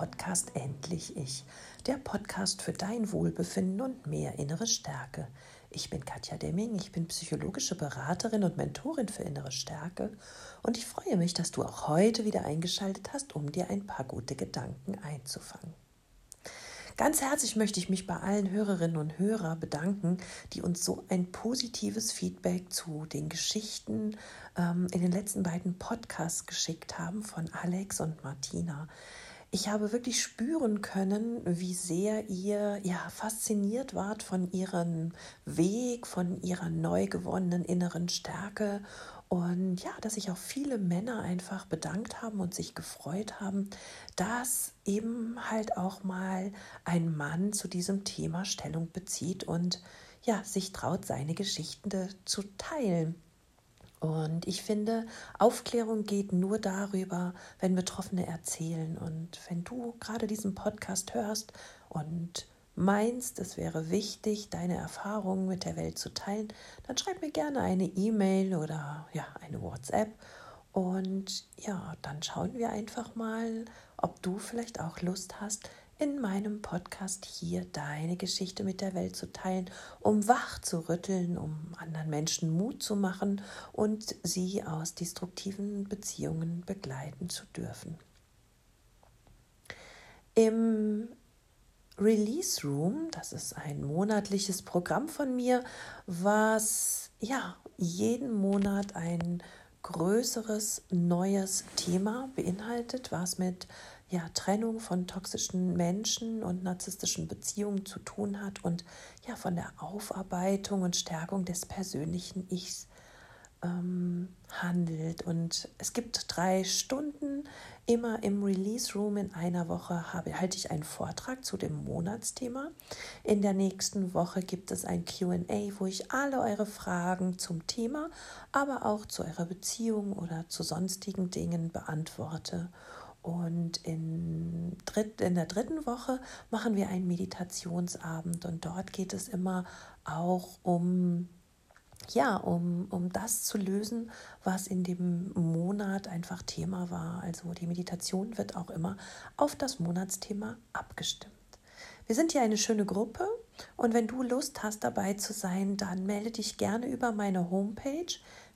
Podcast Endlich Ich, der Podcast für dein Wohlbefinden und mehr innere Stärke. Ich bin Katja Demming, ich bin psychologische Beraterin und Mentorin für innere Stärke und ich freue mich, dass du auch heute wieder eingeschaltet hast, um dir ein paar gute Gedanken einzufangen. Ganz herzlich möchte ich mich bei allen Hörerinnen und Hörern bedanken, die uns so ein positives Feedback zu den Geschichten ähm, in den letzten beiden Podcasts geschickt haben von Alex und Martina. Ich habe wirklich spüren können, wie sehr ihr ja fasziniert wart von ihrem Weg, von ihrer neu gewonnenen inneren Stärke und ja, dass sich auch viele Männer einfach bedankt haben und sich gefreut haben, dass eben halt auch mal ein Mann zu diesem Thema Stellung bezieht und ja, sich traut, seine Geschichten zu teilen. Und ich finde, Aufklärung geht nur darüber, wenn Betroffene erzählen. Und wenn du gerade diesen Podcast hörst und meinst, es wäre wichtig, deine Erfahrungen mit der Welt zu teilen, dann schreib mir gerne eine E-Mail oder ja, eine WhatsApp. Und ja, dann schauen wir einfach mal, ob du vielleicht auch Lust hast, in meinem Podcast hier deine Geschichte mit der Welt zu teilen, um wach zu rütteln, um anderen Menschen Mut zu machen und sie aus destruktiven Beziehungen begleiten zu dürfen. Im Release Room, das ist ein monatliches Programm von mir, was ja jeden Monat ein größeres neues Thema beinhaltet, was mit ja, Trennung von toxischen Menschen und narzisstischen Beziehungen zu tun hat und ja von der Aufarbeitung und Stärkung des persönlichen Ichs ähm, handelt. Und es gibt drei Stunden immer im Release Room in einer Woche habe, halte ich einen Vortrag zu dem Monatsthema. In der nächsten Woche gibt es ein QA, wo ich alle eure Fragen zum Thema, aber auch zu eurer Beziehung oder zu sonstigen Dingen beantworte. Und in, dritt, in der dritten Woche machen wir einen Meditationsabend und dort geht es immer auch um ja, um, um das zu lösen, was in dem Monat einfach Thema war. Also die Meditation wird auch immer auf das Monatsthema abgestimmt. Wir sind hier eine schöne Gruppe und wenn du Lust hast dabei zu sein, dann melde dich gerne über meine Homepage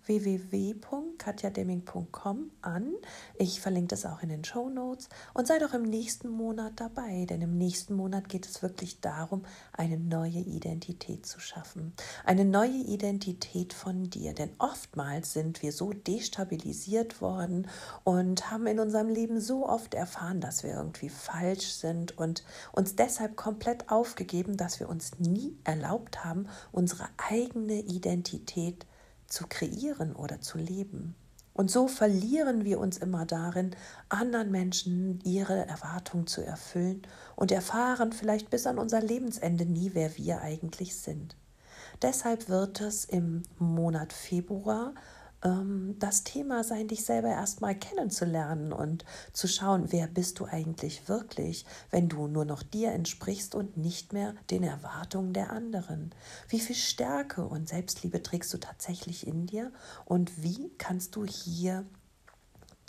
www.katjademming.com an. Ich verlinke das auch in den Show Notes und sei doch im nächsten Monat dabei, denn im nächsten Monat geht es wirklich darum, eine neue Identität zu schaffen. Eine neue Identität von dir, denn oftmals sind wir so destabilisiert worden und haben in unserem Leben so oft erfahren, dass wir irgendwie falsch sind und uns deshalb komplett aufgegeben, dass wir uns nie erlaubt haben, unsere eigene Identität zu kreieren oder zu leben. Und so verlieren wir uns immer darin, anderen Menschen ihre Erwartungen zu erfüllen und erfahren vielleicht bis an unser Lebensende nie, wer wir eigentlich sind. Deshalb wird es im Monat Februar das Thema sein, dich selber erstmal kennenzulernen und zu schauen, wer bist du eigentlich wirklich, wenn du nur noch dir entsprichst und nicht mehr den Erwartungen der anderen. Wie viel Stärke und Selbstliebe trägst du tatsächlich in dir und wie kannst du hier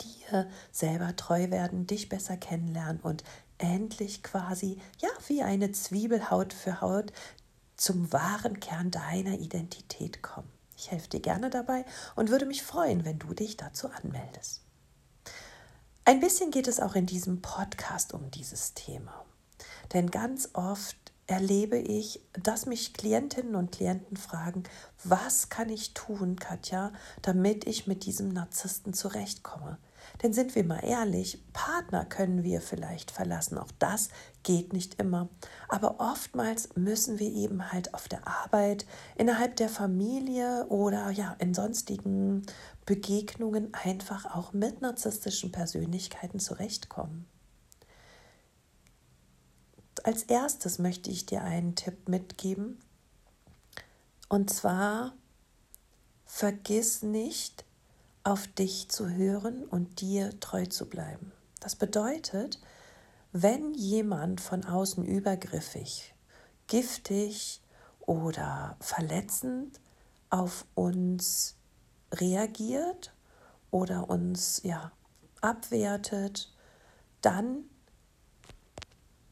dir selber treu werden, dich besser kennenlernen und endlich quasi, ja, wie eine Zwiebel Haut für Haut zum wahren Kern deiner Identität kommen. Ich helfe dir gerne dabei und würde mich freuen, wenn du dich dazu anmeldest. Ein bisschen geht es auch in diesem Podcast um dieses Thema. Denn ganz oft erlebe ich, dass mich Klientinnen und Klienten fragen, was kann ich tun, Katja, damit ich mit diesem Narzissten zurechtkomme? Denn sind wir mal ehrlich, Partner können wir vielleicht verlassen. Auch das geht nicht immer. Aber oftmals müssen wir eben halt auf der Arbeit, innerhalb der Familie oder ja in sonstigen Begegnungen einfach auch mit narzisstischen Persönlichkeiten zurechtkommen. Als erstes möchte ich dir einen Tipp mitgeben. Und zwar, vergiss nicht, auf dich zu hören und dir treu zu bleiben. Das bedeutet, wenn jemand von außen übergriffig, giftig oder verletzend auf uns reagiert oder uns ja abwertet, dann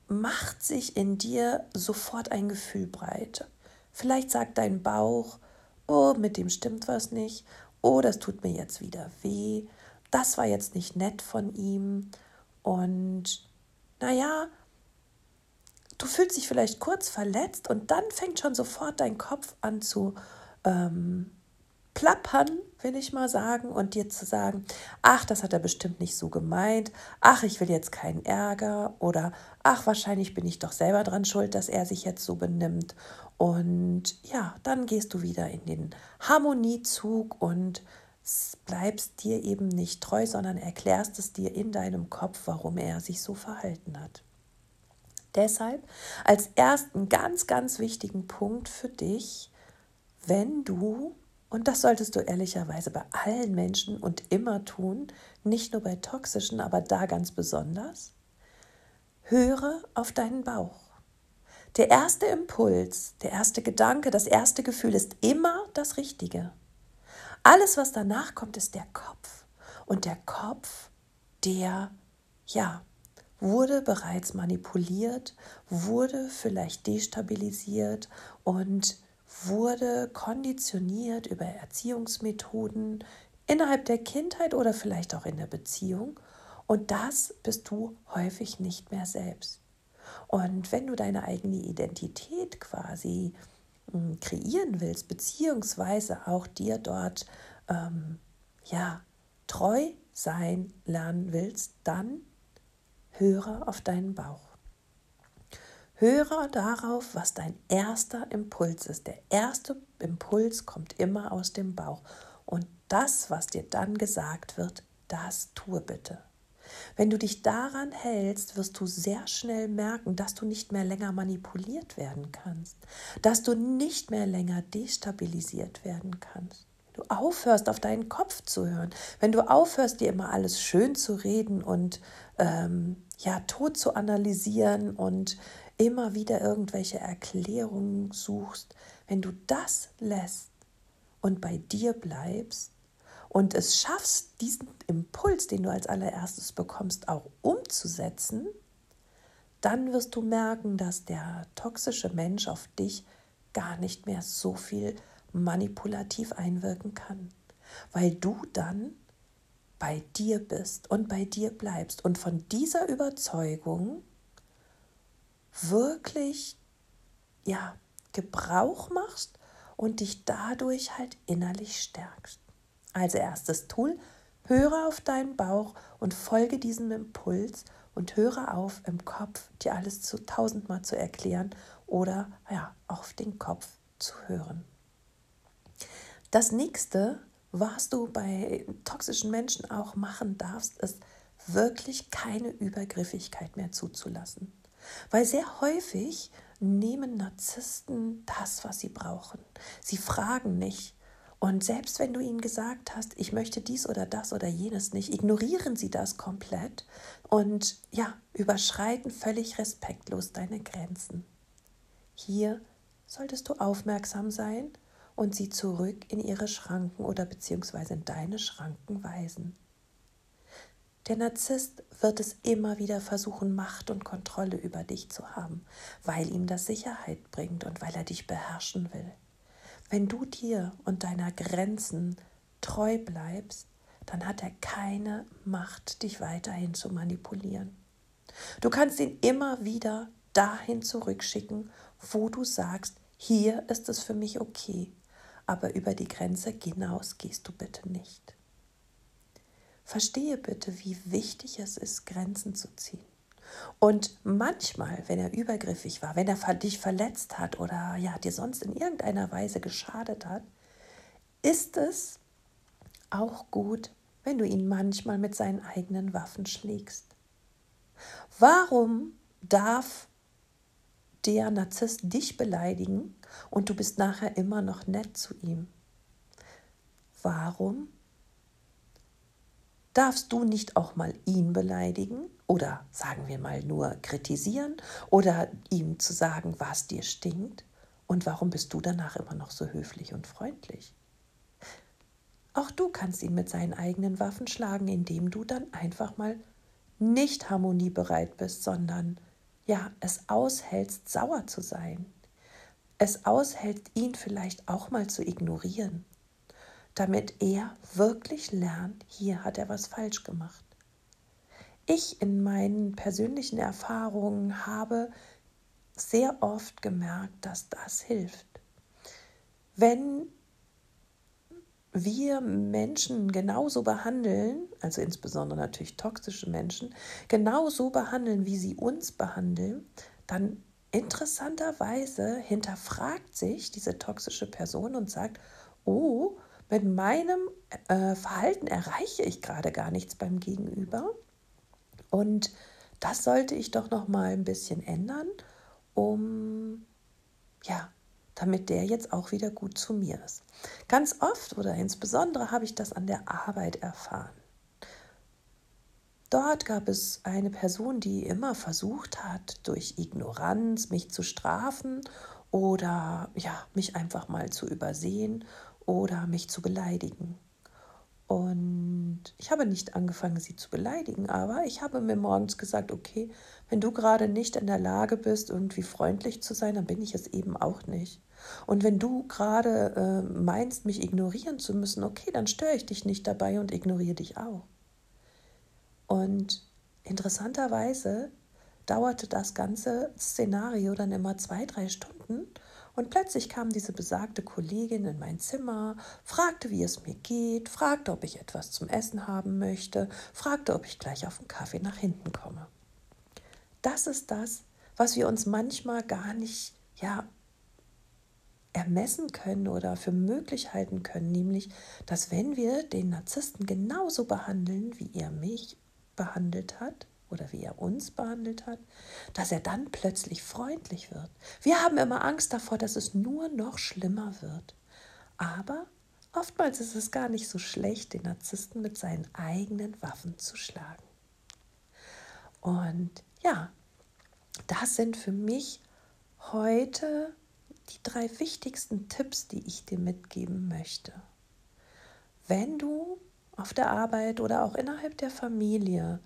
macht sich in dir sofort ein Gefühl breit. Vielleicht sagt dein Bauch, oh, mit dem stimmt was nicht, oh, das tut mir jetzt wieder weh, das war jetzt nicht nett von ihm. Und naja, du fühlst dich vielleicht kurz verletzt und dann fängt schon sofort dein Kopf an zu ähm, plappern, will ich mal sagen, und dir zu sagen, ach, das hat er bestimmt nicht so gemeint, ach, ich will jetzt keinen Ärger oder ach, wahrscheinlich bin ich doch selber dran schuld, dass er sich jetzt so benimmt. Und ja, dann gehst du wieder in den Harmoniezug und bleibst dir eben nicht treu, sondern erklärst es dir in deinem Kopf, warum er sich so verhalten hat. Deshalb als ersten ganz, ganz wichtigen Punkt für dich, wenn du und das solltest du ehrlicherweise bei allen Menschen und immer tun, nicht nur bei toxischen, aber da ganz besonders. Höre auf deinen Bauch. Der erste Impuls, der erste Gedanke, das erste Gefühl ist immer das Richtige. Alles, was danach kommt, ist der Kopf. Und der Kopf, der, ja, wurde bereits manipuliert, wurde vielleicht destabilisiert und wurde konditioniert über Erziehungsmethoden innerhalb der Kindheit oder vielleicht auch in der Beziehung. Und das bist du häufig nicht mehr selbst. Und wenn du deine eigene Identität quasi hm, kreieren willst, beziehungsweise auch dir dort ähm, ja, treu sein lernen willst, dann höre auf deinen Bauch. Höre darauf, was dein erster Impuls ist. Der erste Impuls kommt immer aus dem Bauch. Und das, was dir dann gesagt wird, das tue bitte. Wenn du dich daran hältst, wirst du sehr schnell merken, dass du nicht mehr länger manipuliert werden kannst, dass du nicht mehr länger destabilisiert werden kannst. Wenn du aufhörst, auf deinen Kopf zu hören, wenn du aufhörst, dir immer alles schön zu reden und ähm, ja, tot zu analysieren und immer wieder irgendwelche Erklärungen suchst, wenn du das lässt und bei dir bleibst und es schaffst, diesen Impuls, den du als allererstes bekommst, auch umzusetzen, dann wirst du merken, dass der toxische Mensch auf dich gar nicht mehr so viel manipulativ einwirken kann, weil du dann bei dir bist und bei dir bleibst. Und von dieser Überzeugung wirklich ja, Gebrauch machst und dich dadurch halt innerlich stärkst. Also erstes Tool, höre auf deinen Bauch und folge diesem Impuls und höre auf, im Kopf dir alles zu tausendmal zu erklären oder ja, auf den Kopf zu hören. Das nächste, was du bei toxischen Menschen auch machen darfst, ist wirklich keine Übergriffigkeit mehr zuzulassen. Weil sehr häufig nehmen Narzissten das, was sie brauchen. Sie fragen nicht. Und selbst wenn du ihnen gesagt hast, ich möchte dies oder das oder jenes nicht, ignorieren sie das komplett und ja, überschreiten völlig respektlos deine Grenzen. Hier solltest du aufmerksam sein und sie zurück in ihre Schranken oder beziehungsweise in deine Schranken weisen. Der Narzisst wird es immer wieder versuchen, Macht und Kontrolle über dich zu haben, weil ihm das Sicherheit bringt und weil er dich beherrschen will. Wenn du dir und deiner Grenzen treu bleibst, dann hat er keine Macht, dich weiterhin zu manipulieren. Du kannst ihn immer wieder dahin zurückschicken, wo du sagst, hier ist es für mich okay, aber über die Grenze hinaus gehst du bitte nicht. Verstehe bitte, wie wichtig es ist, Grenzen zu ziehen. Und manchmal, wenn er übergriffig war, wenn er dich verletzt hat oder ja, dir sonst in irgendeiner Weise geschadet hat, ist es auch gut, wenn du ihn manchmal mit seinen eigenen Waffen schlägst. Warum darf der Narzisst dich beleidigen und du bist nachher immer noch nett zu ihm? Warum darfst du nicht auch mal ihn beleidigen oder sagen wir mal nur kritisieren oder ihm zu sagen, was dir stinkt? Und warum bist du danach immer noch so höflich und freundlich? Auch du kannst ihn mit seinen eigenen Waffen schlagen, indem du dann einfach mal nicht harmoniebereit bist, sondern ja, es aushältst, sauer zu sein. Es aushält, ihn vielleicht auch mal zu ignorieren, damit er wirklich lernt, hier hat er was falsch gemacht. Ich in meinen persönlichen Erfahrungen habe sehr oft gemerkt, dass das hilft. Wenn wir Menschen genauso behandeln, also insbesondere natürlich toxische Menschen, genauso behandeln, wie sie uns behandeln, dann interessanterweise hinterfragt sich diese toxische Person und sagt, oh, mit meinem äh, Verhalten erreiche ich gerade gar nichts beim Gegenüber. Und das sollte ich doch noch mal ein bisschen ändern, um ja, damit der jetzt auch wieder gut zu mir ist. Ganz oft oder insbesondere habe ich das an der Arbeit erfahren. Dort gab es eine Person, die immer versucht hat, durch Ignoranz mich zu strafen oder ja, mich einfach mal zu übersehen oder mich zu beleidigen. Und ich habe nicht angefangen, sie zu beleidigen, aber ich habe mir morgens gesagt, okay, wenn du gerade nicht in der Lage bist, irgendwie freundlich zu sein, dann bin ich es eben auch nicht. Und wenn du gerade äh, meinst, mich ignorieren zu müssen, okay, dann störe ich dich nicht dabei und ignoriere dich auch. Und interessanterweise dauerte das ganze Szenario dann immer zwei, drei Stunden und plötzlich kam diese besagte Kollegin in mein Zimmer, fragte, wie es mir geht, fragte, ob ich etwas zum Essen haben möchte, fragte, ob ich gleich auf den Kaffee nach hinten komme. Das ist das, was wir uns manchmal gar nicht ja, ermessen können oder für möglich halten können, nämlich, dass wenn wir den Narzissten genauso behandeln, wie er mich behandelt hat, oder wie er uns behandelt hat, dass er dann plötzlich freundlich wird. Wir haben immer Angst davor, dass es nur noch schlimmer wird. Aber oftmals ist es gar nicht so schlecht, den Narzissten mit seinen eigenen Waffen zu schlagen. Und ja, das sind für mich heute die drei wichtigsten Tipps, die ich dir mitgeben möchte. Wenn du auf der Arbeit oder auch innerhalb der Familie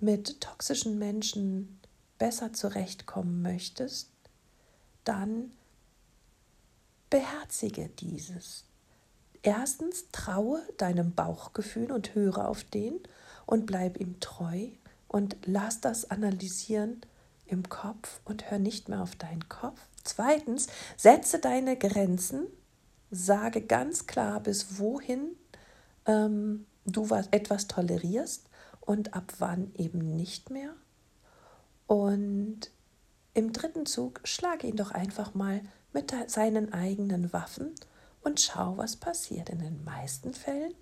mit toxischen Menschen besser zurechtkommen möchtest, dann beherzige dieses. Erstens traue deinem Bauchgefühl und höre auf den und bleib ihm treu und lass das analysieren im Kopf und hör nicht mehr auf deinen Kopf. Zweitens, setze deine Grenzen, sage ganz klar, bis wohin ähm, du was, etwas tolerierst und ab wann eben nicht mehr. Und im dritten Zug schlage ihn doch einfach mal mit seinen eigenen Waffen und schau, was passiert. In den meisten Fällen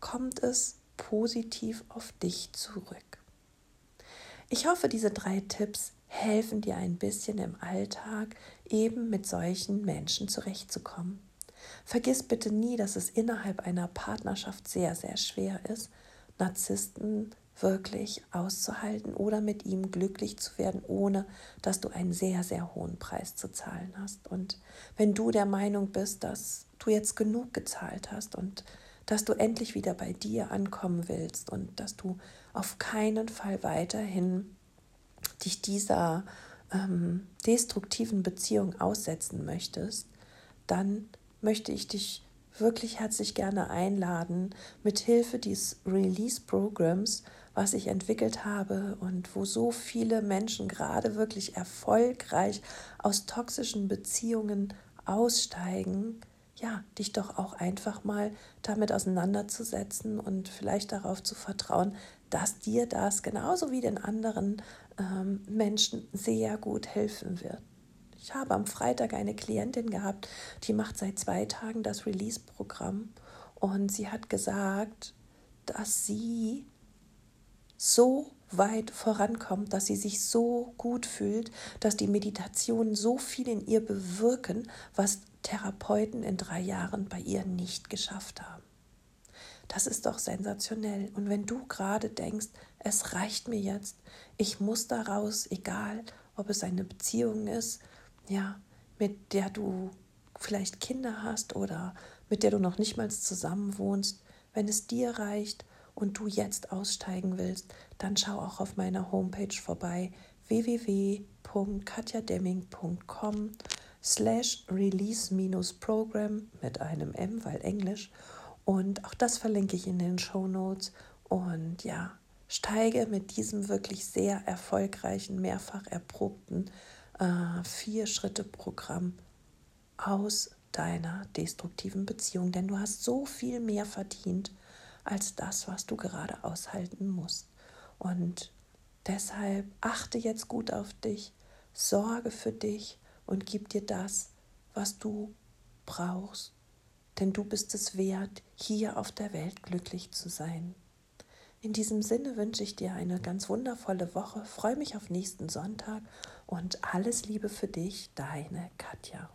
kommt es positiv auf dich zurück. Ich hoffe, diese drei Tipps helfen dir ein bisschen im Alltag eben mit solchen Menschen zurechtzukommen. Vergiss bitte nie, dass es innerhalb einer Partnerschaft sehr, sehr schwer ist, Narzissten wirklich auszuhalten oder mit ihm glücklich zu werden, ohne dass du einen sehr, sehr hohen Preis zu zahlen hast. Und wenn du der Meinung bist, dass du jetzt genug gezahlt hast und dass du endlich wieder bei dir ankommen willst und dass du auf keinen Fall weiterhin dich dieser ähm, destruktiven Beziehung aussetzen möchtest, dann möchte ich dich wirklich herzlich gerne einladen, mit Hilfe dieses Release-Programms, was ich entwickelt habe und wo so viele Menschen gerade wirklich erfolgreich aus toxischen Beziehungen aussteigen, ja, dich doch auch einfach mal damit auseinanderzusetzen und vielleicht darauf zu vertrauen, dass dir das genauso wie den anderen ähm, Menschen sehr gut helfen wird. Ich habe am Freitag eine Klientin gehabt, die macht seit zwei Tagen das Release-Programm und sie hat gesagt, dass sie so weit vorankommt, dass sie sich so gut fühlt, dass die Meditationen so viel in ihr bewirken, was Therapeuten in drei Jahren bei ihr nicht geschafft haben. Das ist doch sensationell. Und wenn du gerade denkst, es reicht mir jetzt, ich muss daraus, egal ob es eine Beziehung ist, ja, mit der du vielleicht Kinder hast oder mit der du noch nicht mal zusammen wohnst, wenn es dir reicht und du jetzt aussteigen willst, dann schau auch auf meiner Homepage vorbei www.katjademming.com slash release-program mit einem M, weil Englisch. Und auch das verlinke ich in den Show Notes. Und ja, steige mit diesem wirklich sehr erfolgreichen, mehrfach erprobten äh, Vier-Schritte-Programm aus deiner destruktiven Beziehung. Denn du hast so viel mehr verdient als das, was du gerade aushalten musst. Und deshalb achte jetzt gut auf dich, sorge für dich und gib dir das, was du brauchst. Denn du bist es wert, hier auf der Welt glücklich zu sein. In diesem Sinne wünsche ich dir eine ganz wundervolle Woche, freue mich auf nächsten Sonntag und alles Liebe für dich, deine Katja.